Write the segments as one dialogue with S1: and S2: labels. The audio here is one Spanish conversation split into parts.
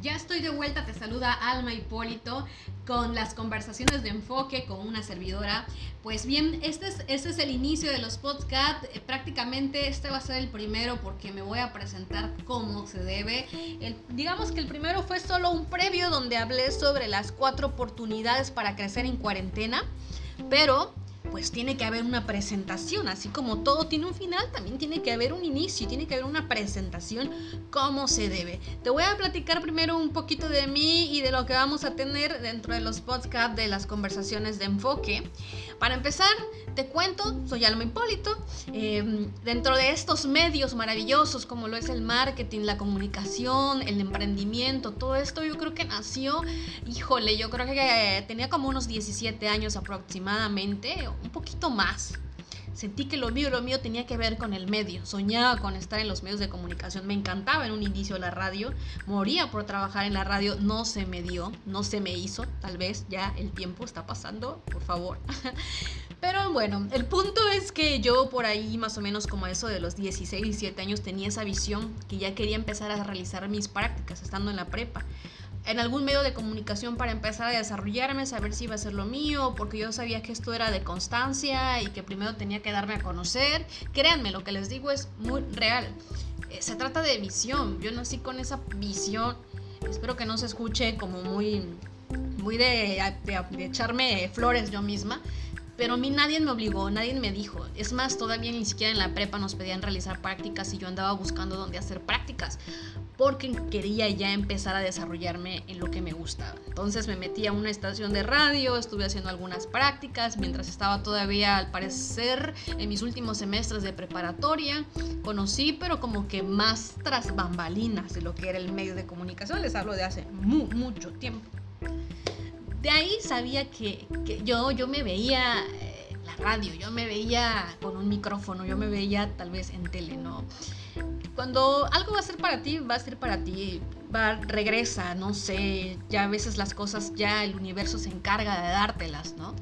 S1: Ya estoy de vuelta, te saluda Alma Hipólito con las conversaciones de enfoque con una servidora. Pues bien, este es, este es el inicio de los podcasts. Eh, prácticamente este va a ser el primero porque me voy a presentar como se debe. digamos que el primero fue solo un previo donde hablé sobre las cuatro oportunidades para crecer en cuarentena. Pero pues tiene que haber una presentación, así como todo tiene un final, también tiene que haber un inicio, tiene que haber una presentación como se debe. Te voy a platicar primero un poquito de mí y de lo que vamos a tener dentro de los podcasts de las conversaciones de enfoque. Para empezar, te cuento, soy Alma Hipólito, eh, dentro de estos medios maravillosos como lo es el marketing, la comunicación, el emprendimiento, todo esto yo creo que nació, híjole, yo creo que tenía como unos 17 años aproximadamente, un poquito más. Sentí que lo mío, lo mío tenía que ver con el medio. Soñaba con estar en los medios de comunicación. Me encantaba en un inicio la radio. Moría por trabajar en la radio. No se me dio, no se me hizo. Tal vez ya el tiempo está pasando, por favor. Pero bueno, el punto es que yo por ahí más o menos como eso de los 16, 17 años tenía esa visión que ya quería empezar a realizar mis prácticas estando en la prepa en algún medio de comunicación para empezar a desarrollarme, saber si iba a ser lo mío, porque yo sabía que esto era de constancia y que primero tenía que darme a conocer. Créanme, lo que les digo es muy real. Eh, se trata de visión. Yo nací con esa visión. Espero que no se escuche como muy, muy de, de echarme flores yo misma. Pero a mí nadie me obligó, nadie me dijo. Es más, todavía ni siquiera en la prepa nos pedían realizar prácticas y yo andaba buscando dónde hacer prácticas porque quería ya empezar a desarrollarme en lo que me gustaba. Entonces me metí a una estación de radio, estuve haciendo algunas prácticas mientras estaba todavía al parecer en mis últimos semestres de preparatoria. Conocí pero como que más tras bambalinas de lo que era el medio de comunicación, les hablo de hace mucho tiempo. De ahí sabía que, yo, yo me veía eh, la radio, yo me veía con un micrófono, yo me veía tal vez en tele, ¿no? Cuando algo va a ser para ti, va a ser para ti, va, regresa, no sé, ya a veces las cosas, ya el universo se encarga de dártelas, ¿no?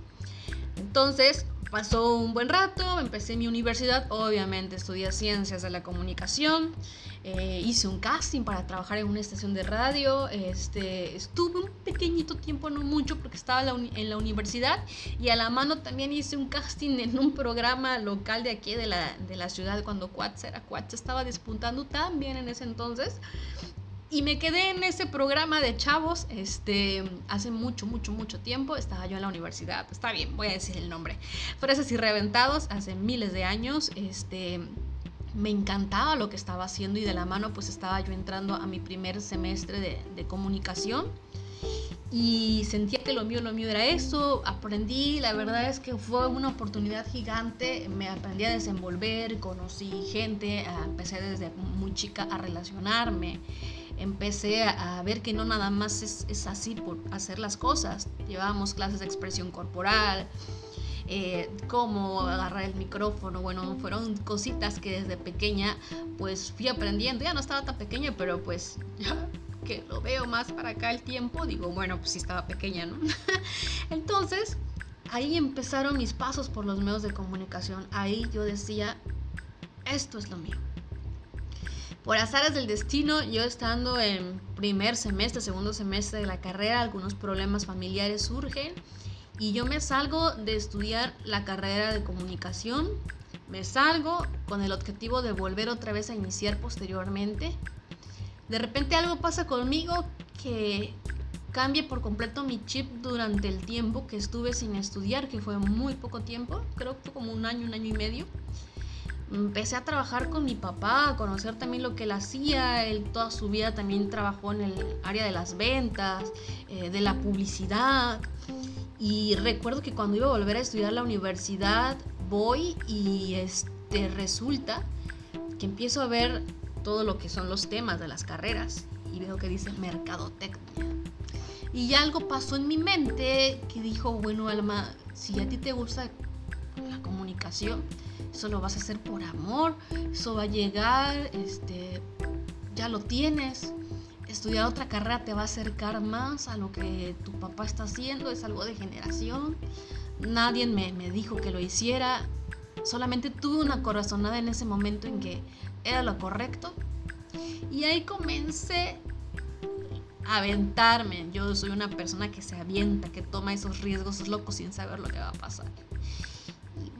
S1: Entonces, pasó un buen rato, empecé mi universidad, obviamente estudié ciencias de la comunicación, eh, hice un casting para trabajar en una estación de radio, este, estuve un pequeñito tiempo, no mucho, porque estaba en la, universidad y a la mano también hice un casting en un programa local de aquí de la, de la ciudad cuando Quats era Quats, estaba despuntando también en ese entonces. Y me quedé en ese programa de chavos, este, hace mucho, mucho, mucho tiempo. Estaba yo en la universidad, está bien, voy a decir el nombre. Fresas y Reventados, hace miles de años, este, me encantaba lo que estaba haciendo y de la mano pues estaba yo entrando a mi primer semestre de, de comunicación. Y sentía que lo mío, lo mío era eso, aprendí, la verdad es que fue una oportunidad gigante, me aprendí a desenvolver, conocí gente, empecé desde muy chica a relacionarme, empecé a, ver que no nada más es, así por hacer las cosas. Llevábamos clases de expresión corporal, eh, cómo agarrar el micrófono. Bueno, fueron cositas que desde pequeña pues fui aprendiendo. Ya no estaba tan pequeña, pero pues ya que lo veo más para acá el tiempo, digo, bueno, pues sí estaba pequeña, ¿no? Entonces, ahí empezaron mis pasos por los medios de comunicación. Ahí yo decía, esto es lo mío. Por azares del destino, yo estando en primer semestre, segundo semestre de la carrera, algunos problemas familiares surgen y yo me salgo de estudiar la carrera de comunicación. Me salgo con el objetivo de volver otra vez a iniciar posteriormente. De repente algo pasa conmigo que cambia por completo mi chip durante el tiempo que estuve sin estudiar, que fue muy poco tiempo, creo que fue como un año, un año y medio empecé a trabajar con mi papá, a conocer también lo que él hacía. Él toda su vida también trabajó en el área de las ventas, eh, de la publicidad. Y recuerdo que cuando iba a volver a estudiar la universidad, voy y este, resulta que empiezo a ver todo lo que son los temas de las carreras y veo que dice mercadotecnia. Y algo pasó en mi mente que dijo, bueno, Alma, si a ti te gusta la comunicación, eso lo vas a hacer por amor, eso va a llegar, este, ya lo tienes. Estudiar otra carrera te va a acercar más a lo que tu papá está haciendo, es algo de generación. Nadie me, me dijo que lo hiciera, solamente tuve una corazonada en ese momento en que era lo correcto. Y ahí comencé aventarme. Yo soy una persona que se avienta, que toma esos riesgos locos sin saber lo que va a pasar.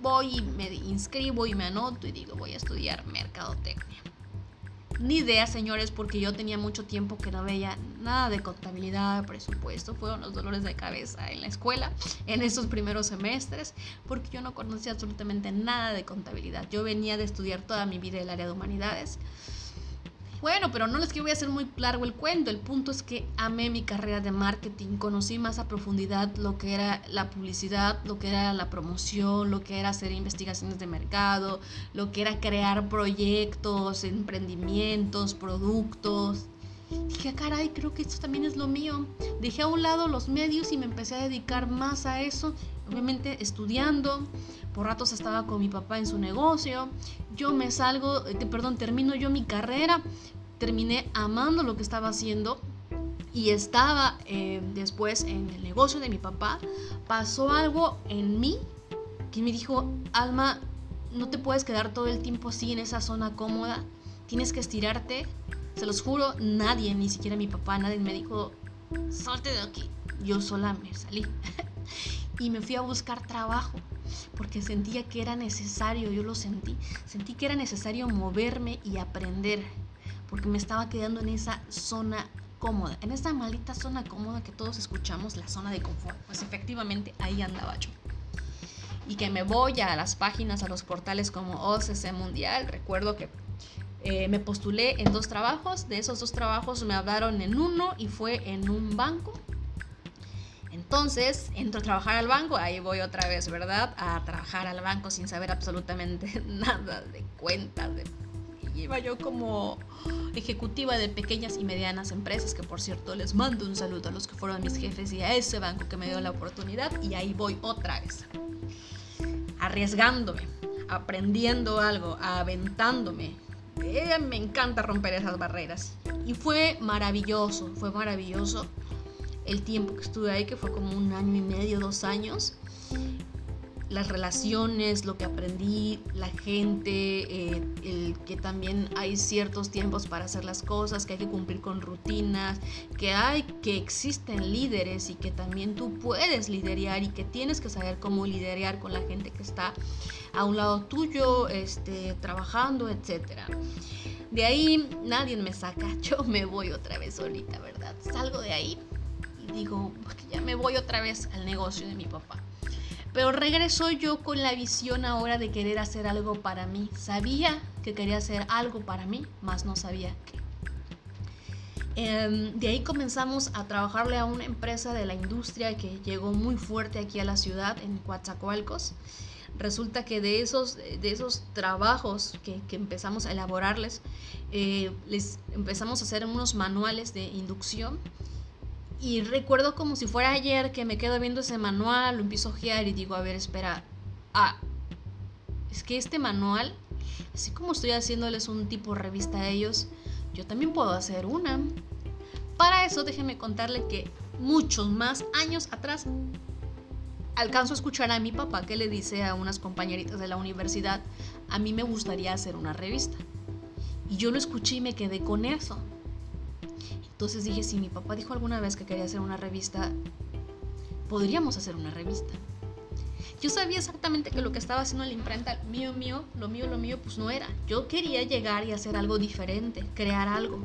S1: Voy y me inscribo y me anoto y digo, voy a estudiar mercadotecnia. Ni idea, señores, porque yo tenía mucho tiempo que no veía nada de contabilidad, presupuesto. Fueron los dolores de cabeza en la escuela, en esos primeros semestres, porque yo no conocía absolutamente nada de contabilidad. Yo venía de estudiar toda mi vida el área de humanidades. Bueno, pero no les quiero hacer muy largo el cuento. El punto es que amé mi carrera de marketing, conocí más a profundidad lo que era la publicidad, lo que era la promoción, lo que era hacer investigaciones de mercado, lo que era crear proyectos, emprendimientos, productos. Dije, ah, caray, creo que esto también es lo mío. Dejé a un lado los medios y me empecé a dedicar más a eso. Obviamente estudiando, por ratos estaba con mi papá en su negocio. Yo me salgo, eh, perdón, termino yo mi carrera, terminé amando lo que estaba haciendo y estaba eh, después en el negocio de mi papá. Pasó algo en mí que me dijo, Alma, no te puedes quedar todo el tiempo así en esa zona cómoda, tienes que estirarte. Se los juro, nadie, ni siquiera mi papá, nadie me dijo, salte de aquí. Yo sola me salí y me fui a buscar trabajo porque sentía que era necesario, yo lo sentí, sentí que era necesario moverme y aprender, porque me estaba quedando en esa zona cómoda, en esa maldita zona cómoda que todos escuchamos, la zona de confort. Pues efectivamente ahí andaba yo. Y que me voy a las páginas, a los portales como OCC Mundial, recuerdo que eh, me postulé en dos trabajos, de esos dos trabajos me hablaron en uno y fue en un banco entonces, entro a trabajar al banco, ahí voy otra vez, ¿verdad? A trabajar al banco sin saber absolutamente nada de cuentas. De... iba yo como ejecutiva de pequeñas y medianas empresas, que por cierto les mando un saludo a los que fueron mis jefes y a ese banco que me dio la oportunidad. Y ahí voy otra vez, arriesgándome, aprendiendo algo, aventándome. Eh, me encanta romper esas barreras. Y fue maravilloso, fue maravilloso el tiempo que estuve ahí, que fue como un año y medio, dos años, las relaciones, lo que aprendí, la gente, eh, el que también hay ciertos tiempos para hacer las cosas, que hay que cumplir con rutinas, que hay, que existen líderes y que también tú puedes liderar y que tienes que saber cómo liderar con la gente que está a un lado tuyo, este, trabajando, etcétera. De ahí nadie me saca, yo me voy otra vez solita, ¿verdad? Salgo de ahí digo, ya me voy otra vez al negocio de mi papá. Pero regreso yo con la visión ahora de querer hacer algo para mí. Sabía que quería hacer algo para mí, más no sabía qué. Em, de ahí comenzamos a trabajarle a una empresa de la industria que llegó muy fuerte aquí a la ciudad, en Coatzacoalcos. Resulta que de esos, de esos trabajos que, que empezamos a elaborarles, eh, les empezamos a hacer unos manuales de inducción y recuerdo como si fuera ayer que me quedo viendo ese manual, lo empiezo a ojear y digo, a ver, espera, ah, es que este manual, así como estoy haciéndoles un tipo de revista a ellos, yo también puedo hacer una. Para eso déjenme contarle que muchos más años atrás alcanzo a escuchar a mi papá que le dice a unas compañeritas de la universidad, a mí me gustaría hacer una revista. Y yo lo escuché y me quedé con eso. Entonces dije, si mi papá dijo alguna vez que quería hacer una revista, podríamos hacer una revista. Yo sabía exactamente que lo que estaba haciendo la imprenta, mío, mío, lo mío, lo mío, pues no era. Yo quería llegar y hacer algo diferente, crear algo.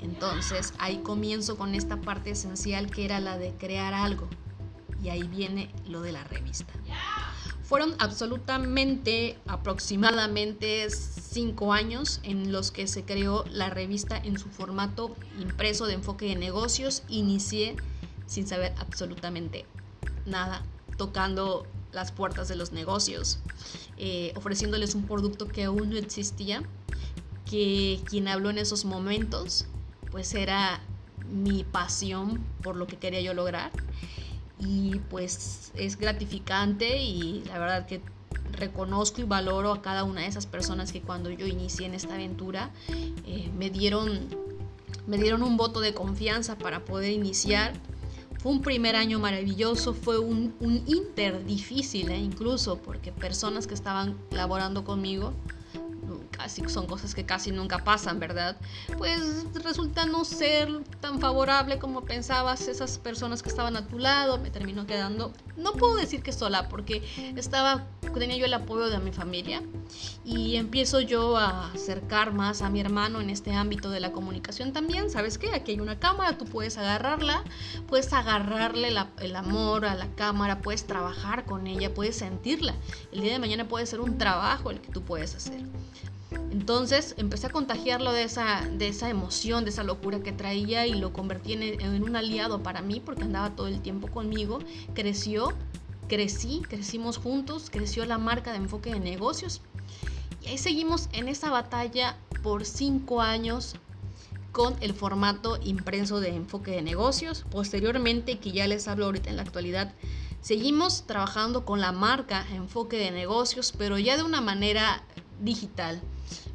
S1: Entonces ahí comienzo con esta parte esencial que era la de crear algo. Y ahí viene lo de la revista. Fueron absolutamente, aproximadamente cinco años en los que se creó la revista en su formato impreso de enfoque de negocios. Inicié sin saber absolutamente nada, tocando las puertas de los negocios, eh, ofreciéndoles un producto que aún no existía, que quien habló en esos momentos, pues era mi pasión por lo que quería yo lograr y pues es gratificante y la verdad que reconozco y valoro a cada una de esas personas que cuando yo inicié en esta aventura eh, me, dieron, me dieron un voto de confianza para poder iniciar. Fue un primer año maravilloso, fue un, un inter difícil eh, incluso porque personas que estaban laborando conmigo casi son cosas que casi nunca pasan, ¿verdad? Pues resulta no ser tan favorable como pensabas esas personas que estaban a tu lado, me terminó quedando, no puedo decir que sola, porque estaba, tenía yo el apoyo de mi familia y empiezo yo a acercar más a mi hermano en este ámbito de la comunicación también, ¿sabes qué? Aquí hay una cámara, tú puedes agarrarla, puedes agarrarle el amor a la cámara, puedes trabajar con ella, puedes sentirla. El día de mañana puede ser un trabajo el que tú puedes hacer. Entonces empecé a contagiarlo de esa, de esa emoción, de esa locura que traía y lo convertí en, en un aliado para mí porque andaba todo el tiempo conmigo. Creció, crecí, crecimos juntos, creció la marca de enfoque de negocios. Y ahí seguimos en esa batalla por cinco años con el formato impreso de enfoque de negocios. Posteriormente, que ya les hablo ahorita en la actualidad, seguimos trabajando con la marca enfoque de negocios, pero ya de una manera digital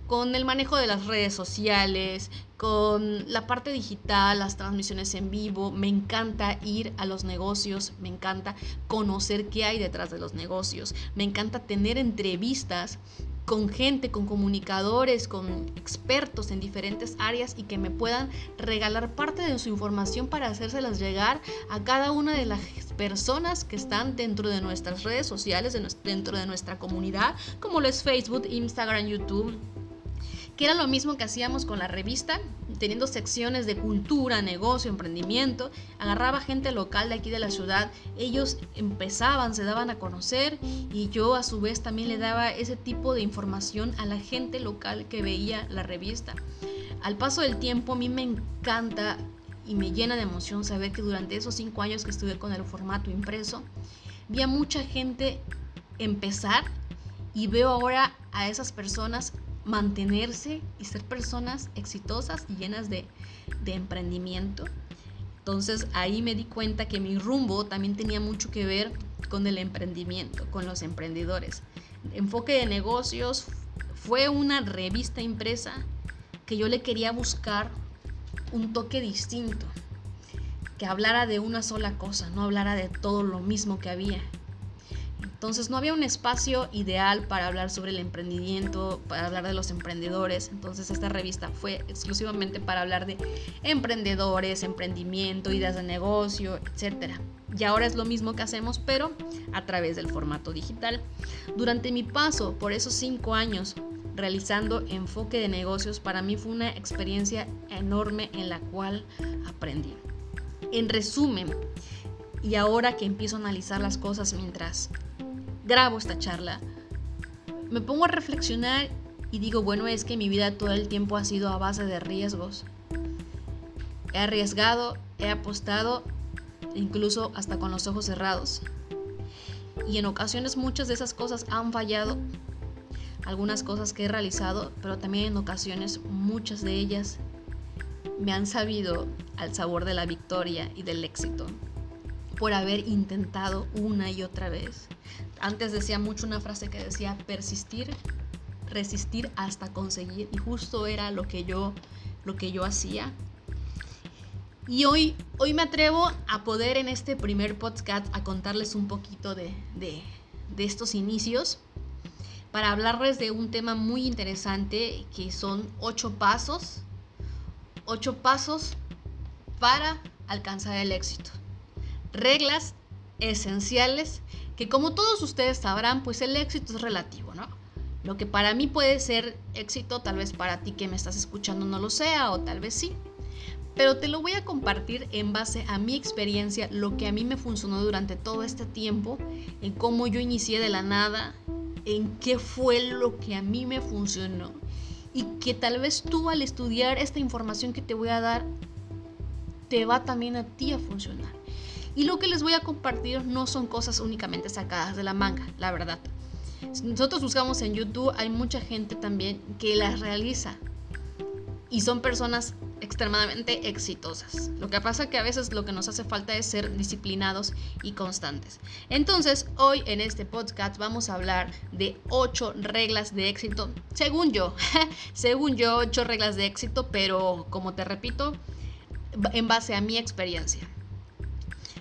S1: con el manejo de las redes sociales, con la parte digital, las transmisiones en vivo. Me encanta ir a los negocios, me encanta conocer qué hay detrás de los negocios, me encanta tener entrevistas con gente, con comunicadores, con expertos en diferentes áreas y que me puedan regalar parte de su información para hacérselas llegar a cada una de las personas que están dentro de nuestras redes sociales, dentro de nuestra comunidad, como lo es Facebook, Instagram, YouTube, que era lo mismo que hacíamos con la revista, teniendo secciones de cultura, negocio, emprendimiento. Agarraba gente local de aquí de la ciudad, ellos empezaban, se daban a conocer y yo a su vez también le daba ese tipo de información a la gente local que veía la revista. Al paso del tiempo a mí me encanta y me llena de emoción saber que durante esos cinco años que estuve con el formato impreso, vi a mucha gente empezar y veo ahora a esas personas mantenerse y ser personas exitosas y llenas de, emprendimiento. Entonces ahí me di cuenta que mi rumbo también tenía mucho que ver con el emprendimiento, con los emprendedores. Enfoque de negocios fue una revista impresa que yo le quería buscar un toque distinto, que hablara de una sola cosa, no hablara de todo lo mismo que había. Entonces no había un espacio ideal para hablar sobre el emprendimiento, para hablar de los emprendedores. Entonces esta revista fue exclusivamente para hablar de emprendedores, emprendimiento, ideas de negocio, etc. Y ahora es lo mismo que hacemos, pero a través del formato digital. Durante mi paso por esos cinco años realizando enfoque de negocios, para mí fue una experiencia enorme en la cual aprendí. En resumen, y ahora que empiezo a analizar las cosas mientras grabo esta charla, me pongo a reflexionar y digo, bueno, es que mi vida todo el tiempo ha sido a base de riesgos. He arriesgado, he apostado, incluso hasta con los ojos cerrados. Y en ocasiones muchas de esas cosas han fallado. Algunas cosas que he realizado, pero también en ocasiones muchas de ellas me han sabido al sabor de la victoria y del éxito por haber intentado una y otra vez. Antes decía mucho una frase que decía persistir, resistir hasta conseguir y justo era lo que yo lo que yo hacía. Y hoy, hoy me atrevo a poder en este primer podcast a contarles un poquito de, de, de estos inicios para hablarles de un tema muy interesante que son ocho pasos, ocho pasos para alcanzar el éxito. Reglas esenciales que como todos ustedes sabrán, pues el éxito es relativo, ¿no? Lo que para mí puede ser éxito, tal vez para ti que me estás escuchando no lo sea, o tal vez sí. Pero te lo voy a compartir en base a mi experiencia, lo que a mí me funcionó durante todo este tiempo, en cómo yo inicié de la nada, en qué fue lo que a mí me funcionó. Y que tal vez tú al estudiar esta información que te voy a dar, te va también a ti a funcionar. Y lo que les voy a compartir no son cosas únicamente sacadas de la manga, la verdad. Nosotros buscamos en YouTube, hay mucha gente también que las realiza. Y son personas extremadamente exitosas. Lo que pasa que a veces lo que nos hace falta es ser disciplinados y constantes. Entonces, hoy en este podcast vamos a hablar de ocho reglas de éxito, según yo, según yo, ocho reglas de éxito, pero como te repito, en base a mi experiencia.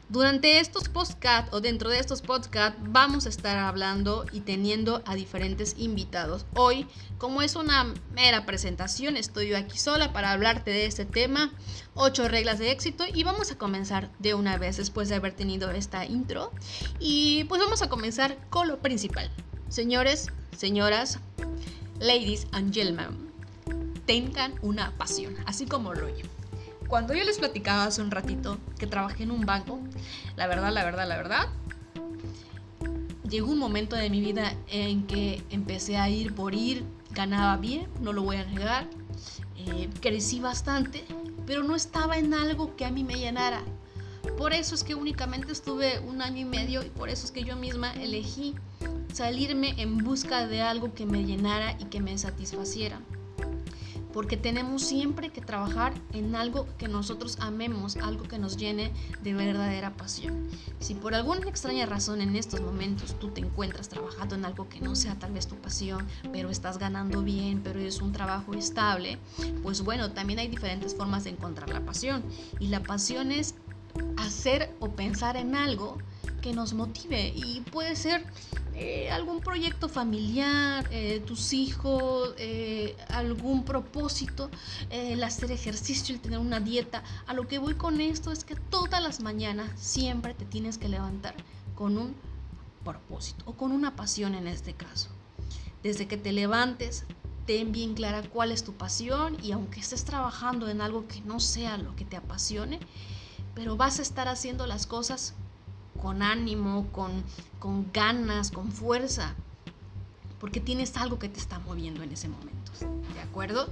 S1: Durante estos podcasts o dentro de estos podcasts vamos a estar hablando y teniendo a diferentes invitados. Hoy, como es una mera presentación, estoy yo aquí sola para hablarte de este tema, ocho reglas de éxito y vamos a comenzar de una vez después de haber tenido esta intro. Y pues vamos a comenzar con lo principal. Señores, señoras, ladies and gentlemen, tengan una pasión, así como lo yo. Cuando yo les platicaba hace un ratito que trabajé en un banco, la verdad, la verdad, la verdad, llegó un momento de mi vida en que empecé a ir por ir, ganaba bien, no lo voy a negar, eh, crecí bastante, pero no estaba en algo que a mí me llenara. Por eso es que únicamente estuve un año y medio y por eso es que yo misma elegí salirme en busca de algo que me llenara y que me satisfaciera porque tenemos siempre que trabajar en algo que nosotros amemos, algo que nos llene de verdadera pasión. Si por alguna extraña razón en estos momentos tú te encuentras trabajando en algo que no sea tal vez tu pasión, pero estás ganando bien, pero es un trabajo estable, pues bueno, también hay diferentes formas de encontrar la pasión. Y la pasión es hacer o pensar en algo que nos motive y puede ser eh, algún proyecto familiar, eh, tus hijos, eh, algún propósito, el hacer ejercicio, el tener una dieta. A lo que voy con esto es que todas las mañanas siempre te tienes que levantar con un propósito o con una pasión en este caso. Desde que te levantes, ten bien clara cuál es tu pasión y aunque estés trabajando en algo que no sea lo que te apasione, pero vas a estar haciendo las cosas con ánimo, con, con ganas, con fuerza, porque tienes algo que te está moviendo en ese momento, ¿de acuerdo?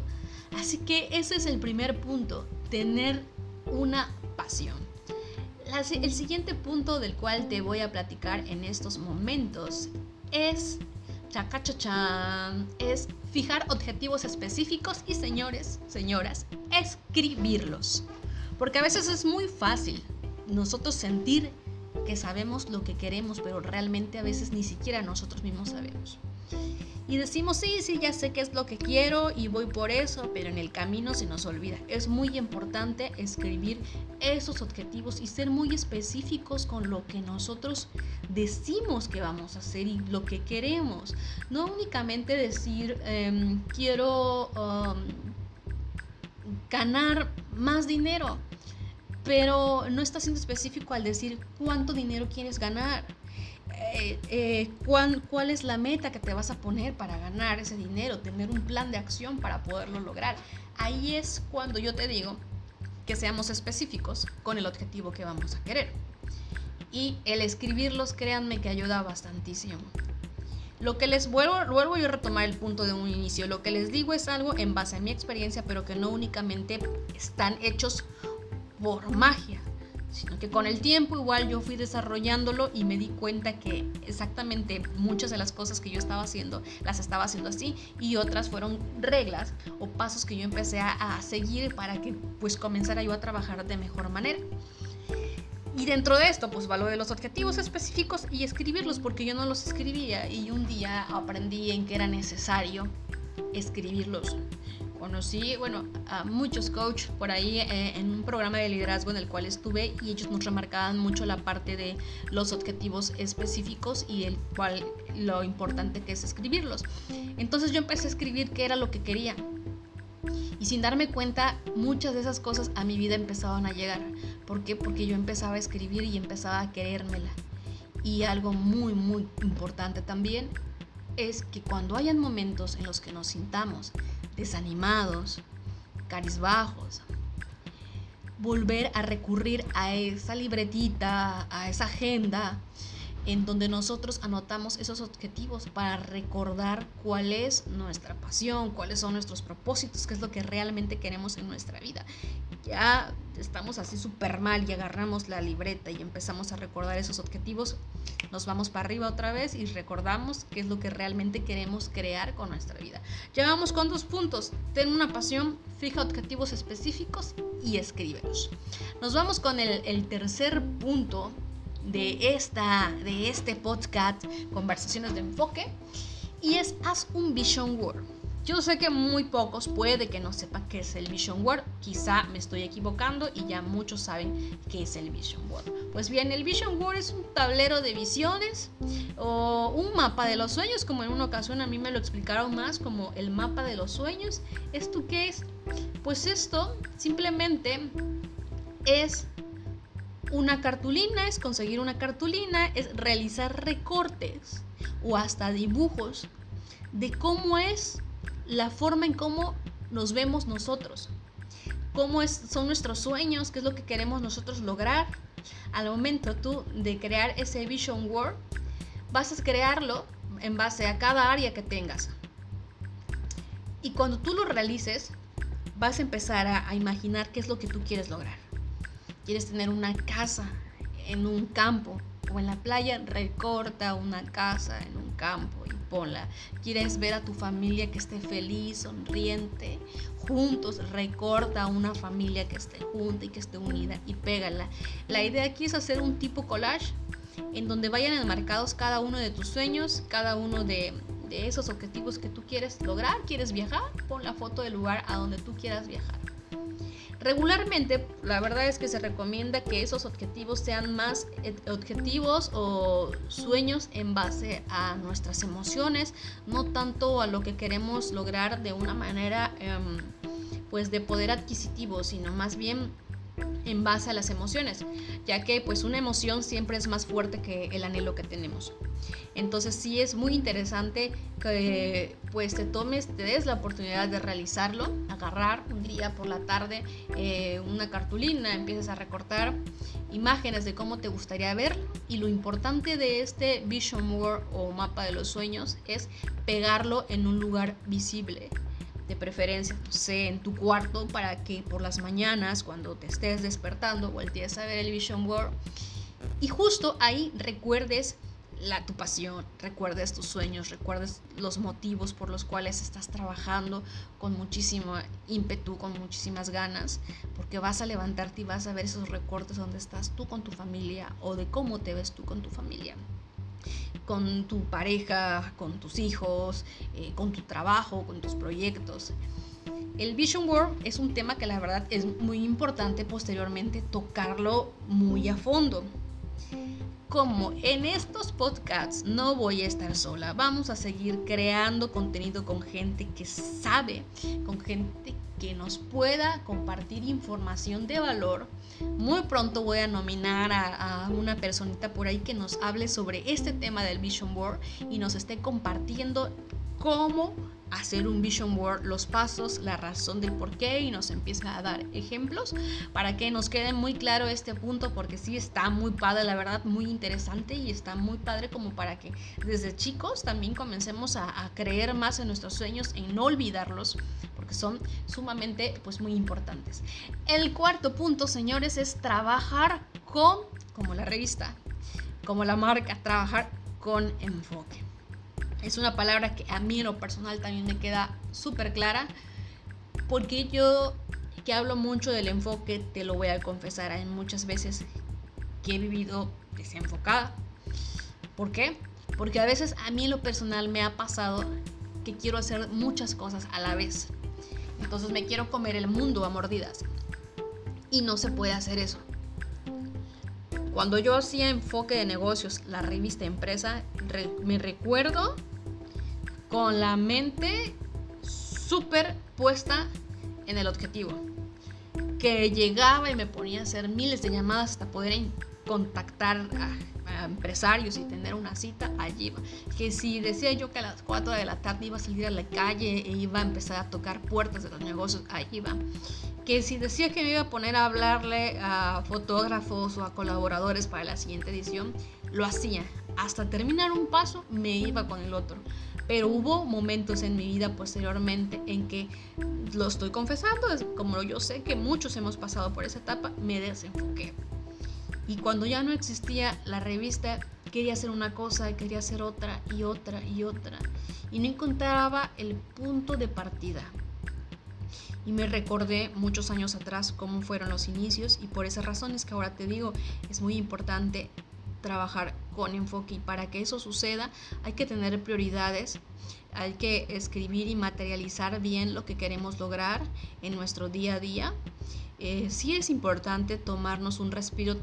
S1: Así que ese es el primer punto, tener una pasión. el siguiente punto del cual te voy a platicar en estos momentos es, es fijar objetivos específicos y señores, señoras, escribirlos. Porque a veces es muy fácil nosotros sentir que sabemos lo que queremos, pero realmente a veces ni siquiera nosotros mismos sabemos. Y decimos, sí, sí, ya sé qué es lo que quiero y voy por eso, pero en el camino se nos olvida. Es muy importante escribir esos objetivos y ser muy específicos con lo que nosotros decimos que vamos a hacer y lo que queremos. No únicamente decir, em, quiero um, ganar más dinero pero no estás siendo específico al decir cuánto dinero quieres ganar. Eh, eh, cuál, cuál es la meta que te vas a poner para ganar ese dinero, tener un plan de acción para poderlo lograr. Ahí es cuando yo te digo que seamos específicos con el objetivo que vamos a querer. Y el escribirlos, créanme que ayuda bastantísimo. Lo que les vuelvo, vuelvo yo a retomar el punto de un inicio. Lo que les digo es algo en base a mi experiencia, pero que no únicamente están hechos por magia, sino que con el tiempo igual yo fui desarrollándolo y me di cuenta que exactamente muchas de las cosas que yo estaba haciendo las estaba haciendo así y otras fueron reglas o pasos que yo empecé a, seguir para que pues comenzara yo a trabajar de mejor manera. Y dentro de esto, pues de los objetivos específicos y escribirlos, porque yo no los escribía. Y un día aprendí en que era necesario escribirlos conocí, bueno, a muchos coaches por ahí eh, en un programa de liderazgo en el cual estuve y ellos nos remarcaban mucho la parte de los objetivos específicos y el cual lo importante que es escribirlos. Entonces yo empecé a escribir qué era lo que quería. Y sin darme cuenta, muchas de esas cosas a mi vida empezaban a llegar. ¿Por qué? Porque yo empezaba a escribir y empezaba a querérmela. Y algo muy, muy importante también es que cuando hayan momentos en los que nos sintamos desanimados, carizbajos, volver a recurrir a esa libretita, a esa agenda en donde nosotros anotamos esos objetivos para recordar cuál es nuestra pasión, cuáles son nuestros propósitos, qué es lo que realmente queremos en nuestra vida. Ya estamos así súper mal y agarramos la libreta y empezamos a recordar esos objetivos, nos vamos para arriba otra vez y recordamos qué es lo que realmente queremos crear con nuestra vida. Llevamos con dos puntos. Ten una pasión, fija objetivos específicos y escríbelos. Nos vamos con el, el tercer punto de, esta, de este podcast, Conversaciones de Enfoque, y es haz un vision board. Yo sé que muy pocos puede que no sepan qué es el Vision Board. Quizá me estoy equivocando y ya muchos saben qué es el Vision Board. Pues bien, el Vision Board es un tablero de visiones o un mapa de los sueños, como en una ocasión a mí me lo explicaron más como el mapa de los sueños. ¿Esto qué es? Pues esto simplemente es una cartulina, es conseguir una cartulina, es realizar recortes o hasta dibujos de cómo es la forma en cómo nos vemos nosotros, cómo es, son nuestros sueños, qué es lo que queremos nosotros lograr. Al momento tú de crear ese Vision Board, vas a crearlo en base a cada área que tengas. Y cuando tú lo realices, vas a empezar a imaginar qué es lo que tú quieres lograr. Quieres tener una casa en un campo o en la playa, recorta una casa en un campo Quieres ver a tu familia que esté feliz, sonriente, juntos, recorta una familia que esté junta y que esté unida y pégala. La idea aquí es hacer un tipo collage en donde vayan enmarcados cada uno de tus sueños, cada uno de, de esos objetivos que tú quieres lograr. ¿Quieres viajar? Pon la foto del lugar a donde tú quieras viajar. Regularmente, la verdad es que se recomienda que esos objetivos sean más eh, objetivos o sueños en base a nuestras emociones, no tanto a lo que queremos lograr de una manera em, pues de poder adquisitivo, sino más bien en base a las emociones, ya que pues una emoción siempre es más fuerte que el anhelo que tenemos. Entonces sí es muy interesante que pues te tomes, te des la oportunidad de realizarlo, agarrar un día por la tarde eh, una cartulina, empieces a recortar imágenes de cómo te gustaría ver y lo importante de este vision board o mapa de los sueños es pegarlo en un lugar visible de preferencia, no sé, en tu cuarto para que por las mañanas, cuando te estés despertando, voltees a ver el Vision Board y justo ahí recuerdes la, tu pasión, recuerdes tus sueños, recuerdes los motivos por los cuales estás trabajando con muchísimo ímpetu, con muchísimas ganas, porque vas a levantarte y vas a ver esos recortes donde estás tú con tu familia o de cómo te ves tú con tu familia con tu pareja, con tus hijos, eh, con tu trabajo, con tus proyectos. El Vision Board es un tema que la verdad es muy importante posteriormente tocarlo muy a fondo. Como en estos podcasts no voy a estar sola, vamos a seguir creando contenido con gente que sabe, con gente que nos pueda compartir información de valor. Muy pronto voy a nominar a, una personita por ahí que nos hable sobre este tema del Vision Board y nos esté compartiendo cómo hacer un vision board, los pasos, la razón del por qué y nos empieza a dar ejemplos para que nos quede muy claro este punto porque sí está muy padre, la verdad, muy interesante y está muy padre como para que desde chicos también comencemos a, creer más en nuestros sueños, en no olvidarlos porque son sumamente pues muy importantes. El cuarto punto, señores, es trabajar con, como la revista, como la marca, trabajar con enfoque. Es una palabra que a mí en lo personal también me queda súper clara, porque yo que hablo mucho del enfoque, te lo voy a confesar, hay muchas veces que he vivido desenfocada. ¿Por qué? Porque a veces a mí en lo personal me ha pasado que quiero hacer muchas cosas a la vez. Entonces me quiero comer el mundo a mordidas. Y no se puede hacer eso. Cuando yo hacía enfoque de negocios, la revista empresa, me recuerdo con la mente súper puesta en el objetivo. Que llegaba y me ponía a hacer miles de llamadas hasta poder contactar a, empresarios y tener una cita, allí iba. Que si decía yo que a las 4 de la tarde iba a salir a la calle e iba a empezar a tocar puertas de los negocios, allí iba. Que si decía que me iba a poner a hablarle a fotógrafos o a colaboradores para la siguiente edición, lo hacía. Hasta terminar un paso, me iba con el otro pero hubo momentos en mi vida posteriormente en que, lo estoy confesando, como yo sé que muchos hemos pasado por esa etapa, me desenfoqué. Y cuando ya no existía la revista, quería hacer una cosa, quería hacer otra y otra y otra. Y no encontraba el punto de partida. Y me recordé muchos años atrás cómo fueron los inicios y por esas razones que ahora te digo, es muy importante trabajar con enfoque y para que eso suceda hay que tener prioridades, hay que escribir y materializar bien lo que queremos lograr en nuestro día a día. Eh, sí es importante tomarnos un respiro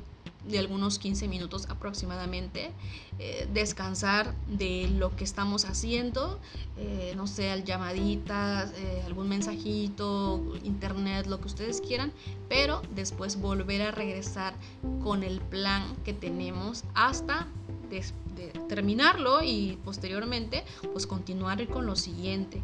S1: de algunos 15 minutos aproximadamente, eh, descansar de lo que estamos haciendo, eh, no sé, llamaditas, eh, algún mensajito, internet, lo que ustedes quieran, pero después volver a regresar con el plan que tenemos hasta terminarlo y posteriormente pues continuar con lo siguiente.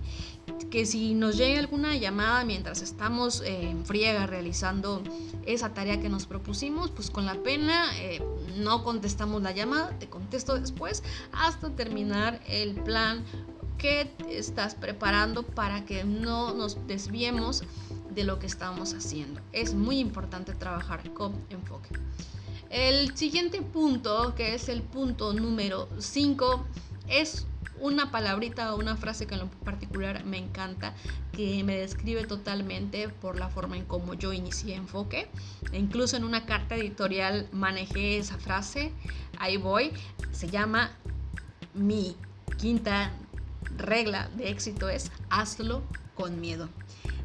S1: Que si nos llega alguna llamada mientras estamos en friega realizando esa tarea que nos propusimos, pues con la pena eh, no contestamos la llamada, te contesto después hasta terminar el plan que estás preparando para que no nos desviemos de lo que estamos haciendo. Es muy importante trabajar con enfoque. El siguiente punto, que es el punto número 5, es una palabrita o una frase que en lo particular me encanta, que me describe totalmente por la forma en cómo yo inicié enfoque. Incluso en una carta editorial manejé esa frase, ahí voy, se llama mi quinta regla de éxito es hazlo con miedo.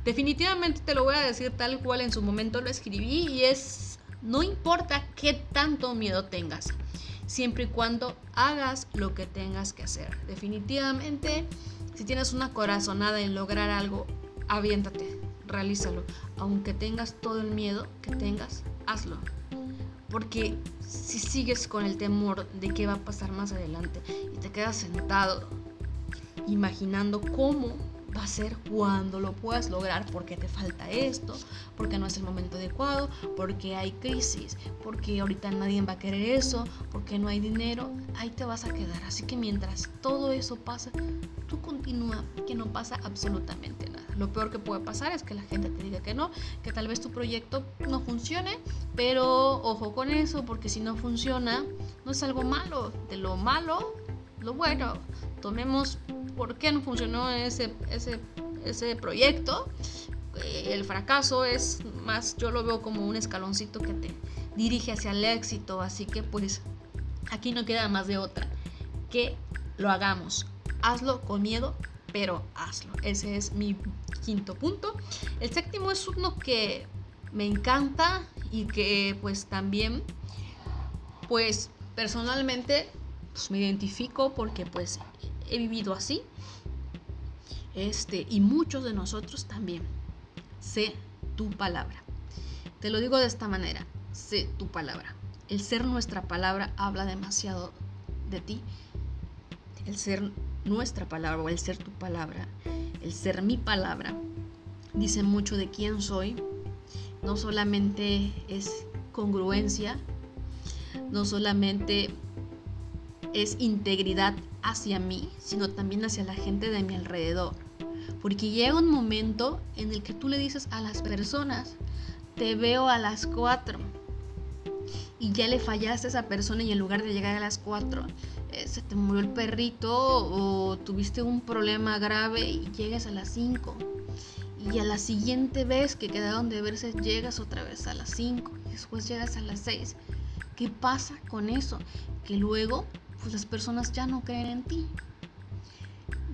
S1: Definitivamente te lo voy a decir tal cual en su momento lo escribí y es no importa qué tanto miedo tengas, siempre y cuando hagas lo que tengas que hacer. Definitivamente, si tienes una corazonada en lograr algo, aviéntate, realízalo. Aunque tengas todo el miedo que tengas, hazlo. Porque si sigues con el temor de qué va a pasar más adelante y te quedas sentado imaginando cómo va a ser cuando lo puedas lograr, porque te falta esto, porque no es el momento adecuado, porque hay crisis, porque ahorita nadie va a querer eso, porque no hay dinero, ahí te vas a quedar. Así que mientras todo eso pasa, tú continúa, que no pasa absolutamente nada. Lo peor que puede pasar es que la gente te diga que no, que tal vez tu proyecto no funcione, pero ojo con eso, porque si no funciona, no es algo malo. De lo malo, lo bueno. Tomemos por qué no funcionó ese, ese, ese proyecto. Eh, el fracaso es más, yo lo veo como un escaloncito que te dirige hacia el éxito, así que pues aquí no queda más de otra que lo hagamos. Hazlo con miedo, pero hazlo. Ese es mi quinto punto. El séptimo es uno que me encanta y que pues también pues personalmente pues, me identifico porque pues he vivido así. Este, y muchos de nosotros también. Sé tu palabra. Te lo digo de esta manera, sé tu palabra. El ser nuestra palabra habla demasiado de ti. El ser nuestra palabra o el ser tu palabra, el ser mi palabra, dice mucho de quién soy. No solamente es congruencia, no solamente es integridad hacia mí, sino también hacia la gente de mi alrededor. Porque llega un momento en el que tú le dices a las personas, te veo a las 4 y ya le fallaste a esa persona y en lugar de llegar a las 4 eh, se te murió el perrito o tuviste un problema grave y llegas a las 5 y a la siguiente vez que quedaron de verse llegas otra vez a las 5 y después llegas a las 6. ¿Qué pasa con eso? Que luego pues las personas ya no creen en ti.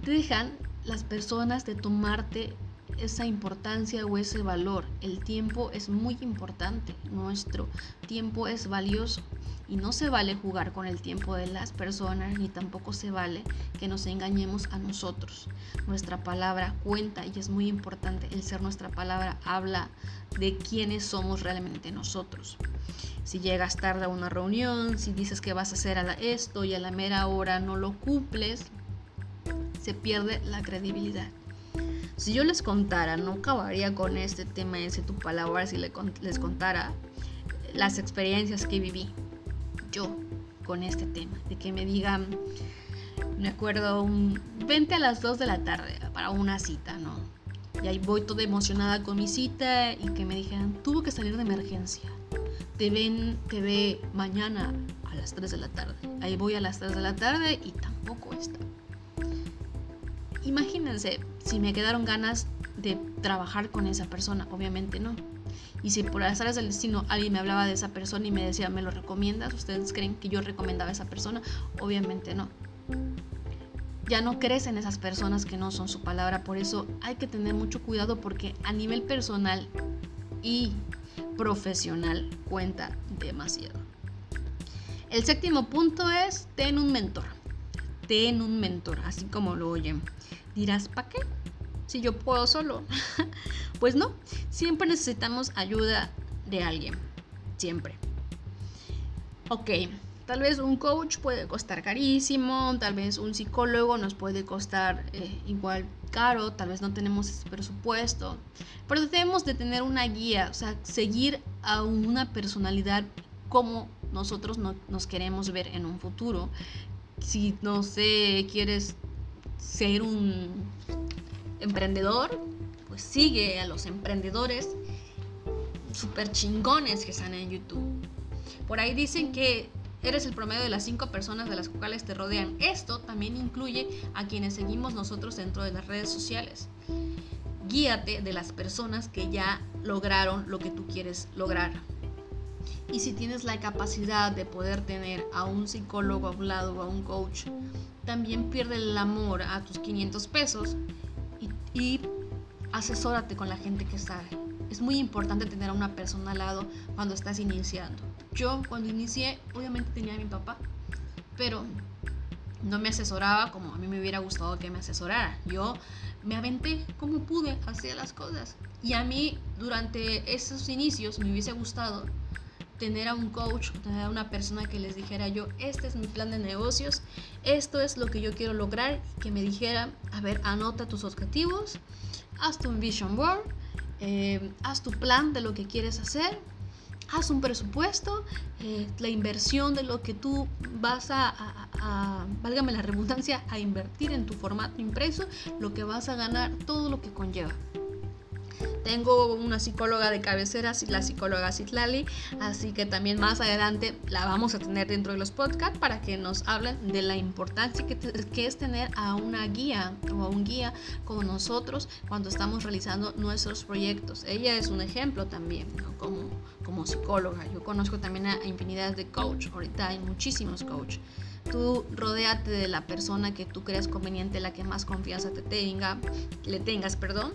S1: Dejan las personas de tomarte esa importancia o ese valor. El tiempo es muy importante. Nuestro tiempo es valioso. Y no se vale jugar con el tiempo de las personas, ni tampoco se vale que nos engañemos a nosotros. Nuestra palabra cuenta y es muy importante. El ser nuestra palabra habla de quiénes somos realmente nosotros. Si llegas tarde a una reunión, si dices que vas a hacer esto y a la mera hora no lo cumples, se pierde la credibilidad. Si yo les contara, no acabaría con este tema ese tu palabra si les contara las experiencias que viví yo con este tema, de que me digan, me acuerdo, vente a las 2 de la tarde para una cita, ¿no? Y ahí voy toda emocionada con mi cita y que me dijeran, tuvo que salir de emergencia te ven, te ve mañana a las 3 de la tarde. Ahí voy a las 3 de la tarde y tampoco está. Imagínense si me quedaron ganas de trabajar con esa persona, obviamente no. Y si por las áreas del destino alguien me hablaba de esa persona y me decía, ¿me lo recomiendas? ¿Ustedes creen que yo recomendaba a esa persona? Obviamente no. Ya no crecen esas personas que no son su palabra. Por eso hay que tener mucho cuidado porque a nivel personal y profesional cuenta demasiado. El séptimo punto es ten un mentor. Ten un mentor, así como lo oyen. Dirás, ¿para qué? Si yo puedo solo. pues no, siempre necesitamos ayuda de alguien. Siempre. Ok, tal vez un coach puede costar carísimo, tal vez un psicólogo nos puede costar eh, igual caro, tal vez no tenemos ese presupuesto, pero debemos de tener una guía, o sea, seguir a una personalidad como nosotros no, nos queremos ver en un futuro. Si, no sé, quieres ser un emprendedor, pues sigue a los emprendedores super chingones que están en YouTube. Por ahí dicen que eres el promedio de las cinco personas de las cuales te rodean. Esto también incluye a quienes seguimos nosotros dentro de las redes sociales. Guíate de las personas que ya lograron lo que tú quieres lograr. Y si tienes la capacidad de poder tener a un psicólogo a un lado o a un coach, también pierde el amor a tus 500 pesos y, y asesórate con la gente que sabe. Es muy importante tener a una persona al lado cuando estás iniciando. Yo cuando inicié, obviamente tenía a mi papá, pero no me asesoraba como a mí me hubiera gustado que me asesorara. Yo me aventé como pude, hacía las cosas. Y a mí durante esos inicios me hubiese gustado tener a un coach, tener a una persona que les dijera yo, este es mi plan de negocios, esto es lo que yo quiero lograr, que me dijera, a ver, anota tus objetivos, haz tu vision board, eh, haz tu plan de lo que quieres hacer, haz un presupuesto, eh, la inversión de lo que tú vas a, a, válgame la redundancia, a invertir en tu formato impreso, lo que vas a ganar, todo lo que conlleva. Tengo una psicóloga de cabecera, la psicóloga Citlali, así que también más adelante la vamos a tener dentro de los podcasts para que nos hablen de la importancia que, es tener a una guía o a un guía como nosotros cuando estamos realizando nuestros proyectos. Ella es un ejemplo también como, como psicóloga. Yo conozco también a infinidad de coach, ahorita hay muchísimos coach tú rodéate de la persona que tú creas conveniente, la que más confianza te tenga, le tengas, perdón,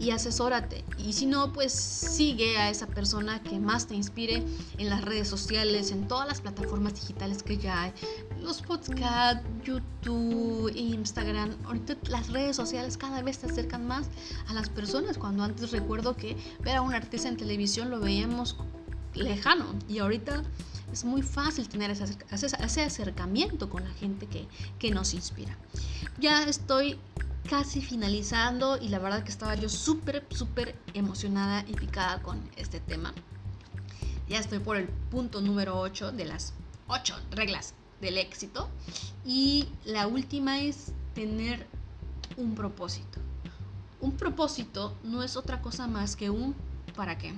S1: y asesórate. Y si no, pues sigue a esa persona que más te inspire en las redes sociales, en todas las plataformas digitales que ya hay. Los podcasts, YouTube, Instagram. Ahorita las redes sociales cada vez te acercan más a las personas. Cuando antes recuerdo que ver a un artista en televisión lo veíamos lejano. Y ahorita es muy fácil tener ese, ese acercamiento con la gente que, que nos inspira. Ya estoy casi finalizando y la verdad que estaba yo súper, súper emocionada y picada con este tema. Ya estoy por el punto número 8 de las 8 reglas del éxito. Y la última es tener un propósito. Un propósito no es otra cosa más que un para qué.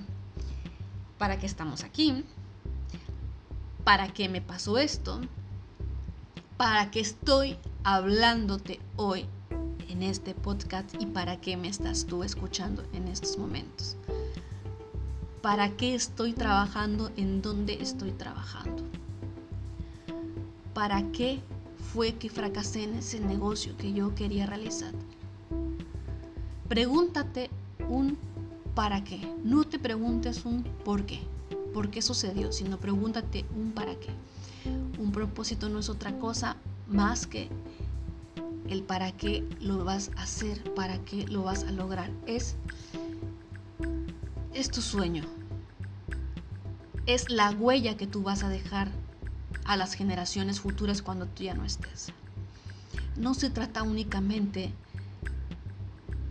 S1: ¿Para qué estamos aquí? ¿Para qué me pasó esto? ¿Para qué estoy hablándote hoy en este podcast y para qué me estás tú escuchando en estos momentos. ¿Para qué estoy trabajando en dónde estoy trabajando? ¿Para qué fue que fracasé en ese negocio que yo quería realizar? Pregúntate un para qué. No te preguntes un por qué. ¿Por qué sucedió? Sino pregúntate un para qué. Un propósito no es otra cosa más que el para qué lo vas a hacer, para qué lo vas a lograr. Es, es tu sueño. Es la huella que tú vas a dejar a las generaciones futuras cuando tú ya no estés. No se trata únicamente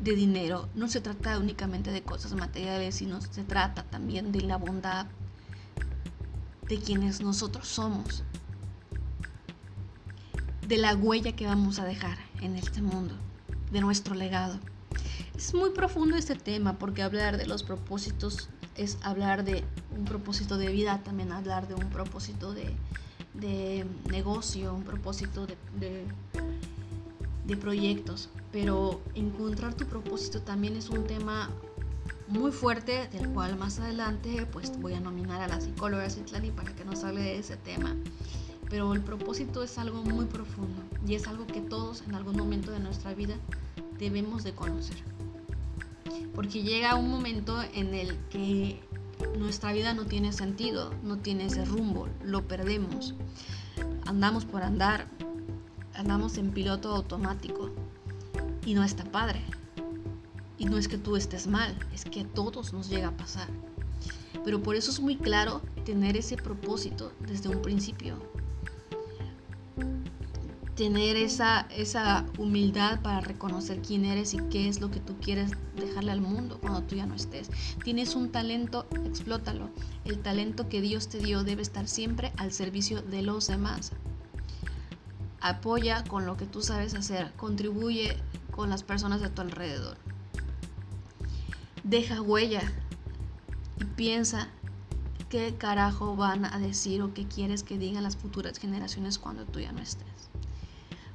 S1: de dinero, no se trata únicamente de cosas materiales, sino se trata también de la bondad de quienes nosotros somos de la huella que vamos a dejar en este mundo, de nuestro legado. Es muy profundo este tema porque hablar de los propósitos es hablar de un propósito de vida, también hablar de un propósito de, negocio, un propósito de, de proyectos. Pero encontrar tu propósito también es un tema muy fuerte, del cual más adelante pues voy a nominar a la psicóloga Citlali para que nos hable de ese tema. Pero el propósito es algo muy profundo y es algo que todos en algún momento de nuestra vida debemos de conocer. Porque llega un momento en el que nuestra vida no tiene sentido, no tiene ese rumbo, lo perdemos. Andamos por andar, andamos en piloto automático y no está padre. Y no es que tú estés mal, es que a todos nos llega a pasar. Pero por eso es muy claro tener ese propósito desde un principio. Tener esa, esa humildad para reconocer quién eres y qué es lo que tú quieres dejarle al mundo cuando tú ya no estés. Tienes un talento, explótalo. El talento que Dios te dio debe estar siempre al servicio de los demás. Apoya con lo que tú sabes hacer, contribuye con las personas de tu alrededor. Deja huella y piensa qué carajo van a decir o qué quieres que digan las futuras generaciones cuando tú ya no estés.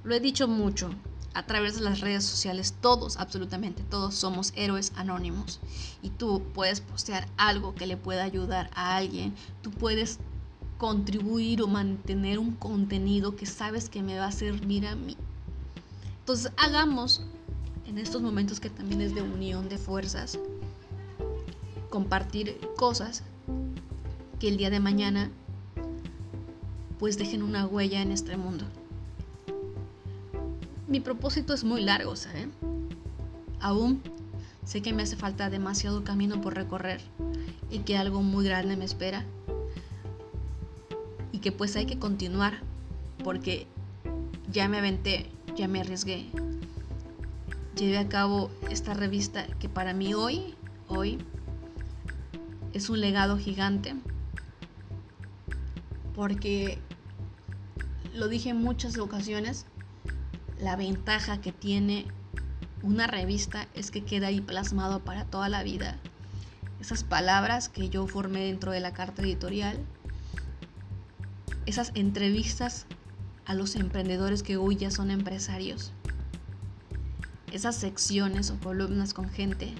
S1: Lo he dicho mucho a través de las redes sociales, todos, absolutamente todos somos héroes anónimos y tú puedes postear algo que le pueda ayudar a alguien, tú puedes contribuir o mantener un contenido que sabes que me va a servir a mí. Entonces hagamos en estos momentos que también es de unión de fuerzas, compartir cosas que el día de mañana pues dejen una huella en este mundo. Mi propósito es muy largo, ¿sabes? Aún sé que me hace falta demasiado camino por recorrer y que algo muy grande me espera. Y que pues hay que continuar porque ya me aventé, ya me arriesgué. Llevé a cabo esta revista que para mí hoy, hoy es un legado gigante porque lo dije en muchas ocasiones, la ventaja que tiene una revista es que queda ahí plasmado para toda la vida. Esas palabras que yo formé dentro de la carta editorial, esas entrevistas a los emprendedores que hoy ya son empresarios, esas secciones o columnas con gente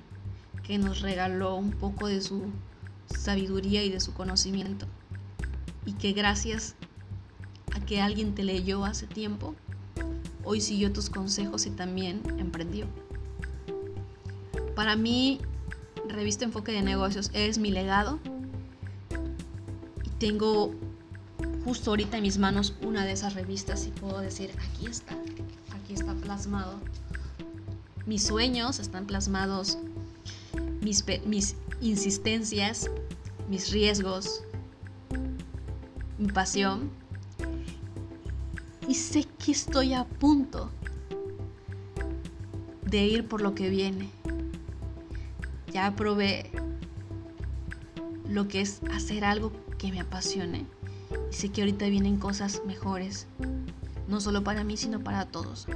S1: que nos regaló un poco de su sabiduría y de su conocimiento. Y que gracias a que alguien te leyó hace tiempo, hoy siguió tus consejos y también emprendió. Para mí, Revista Enfoque de Negocios es mi legado. Y tengo justo ahorita en mis manos una de esas revistas y puedo decir, aquí está, aquí está plasmado. Mis sueños están plasmados, mis, mis insistencias, mis riesgos, mi pasión. Y sé que estoy a punto de ir por lo que viene. Ya probé lo que es hacer algo que me apasione. Y sé que ahorita vienen cosas mejores. No solo para mí, sino para todos.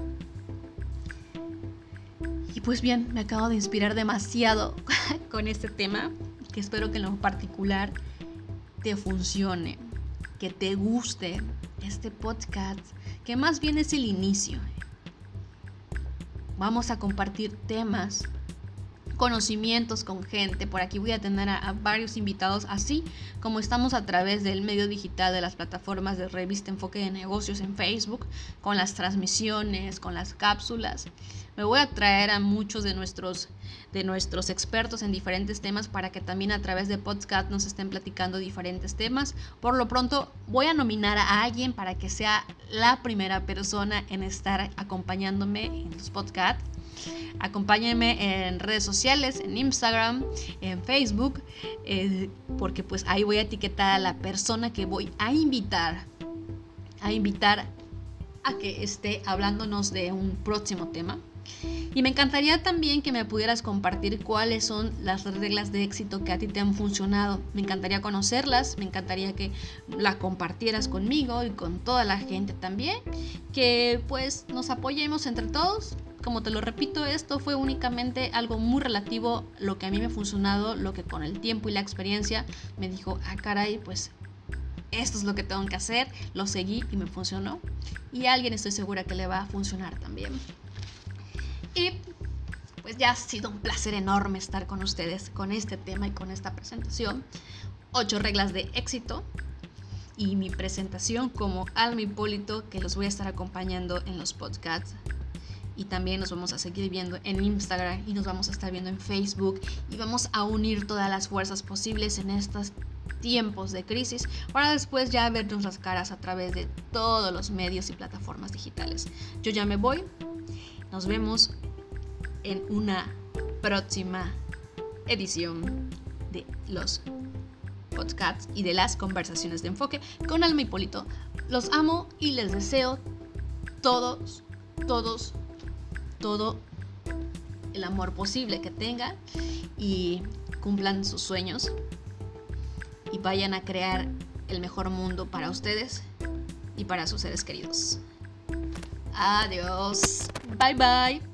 S1: Y pues bien, me acabo de inspirar demasiado con este tema, que espero que en lo particular te funcione, que te guste este podcast, que más bien es el inicio. Vamos a compartir temas conocimientos con gente. Por aquí voy a tener a, varios invitados, así como estamos a través del medio digital de las plataformas de revista Enfoque de Negocios en Facebook, con las transmisiones, con las cápsulas. Me voy a traer a muchos de nuestros, de nuestros expertos en diferentes temas para que también a través de podcast nos estén platicando diferentes temas. Por lo pronto voy a nominar a alguien para que sea la primera persona en estar acompañándome en los podcasts Acompáñenme en redes sociales, en Instagram, en Facebook, eh, porque pues ahí voy a etiquetar a la persona que voy a invitar, a invitar a que esté hablándonos de un próximo tema. Y me encantaría también que me pudieras compartir cuáles son las reglas de éxito que a ti te han funcionado. Me encantaría conocerlas, me encantaría que la compartieras conmigo y con toda la gente también. Que pues nos apoyemos entre todos como te lo repito, esto fue únicamente algo muy relativo, lo que a mí me ha funcionado, lo que con el tiempo y la experiencia me dijo, ah, caray, pues esto es lo que tengo que hacer, lo seguí y me funcionó. Y a alguien estoy segura que le va a funcionar también. Y pues ya ha sido un placer enorme estar con ustedes con este tema y con esta presentación. Ocho reglas de éxito y mi presentación como Alma Hipólito que los voy a estar acompañando en los podcasts y también nos vamos a seguir viendo en Instagram y nos vamos a estar viendo en Facebook y vamos a unir todas las fuerzas posibles en estos tiempos de crisis para después ya vernos las caras a través de todos los medios y plataformas digitales. Yo ya me voy, nos vemos en una próxima edición de los podcasts y de las conversaciones de enfoque con Alma Hipólito. Los amo y les deseo todos, todos, todo el amor posible que tengan y cumplan sus sueños y vayan a crear el mejor mundo para ustedes y para sus seres queridos. Adiós. Bye bye.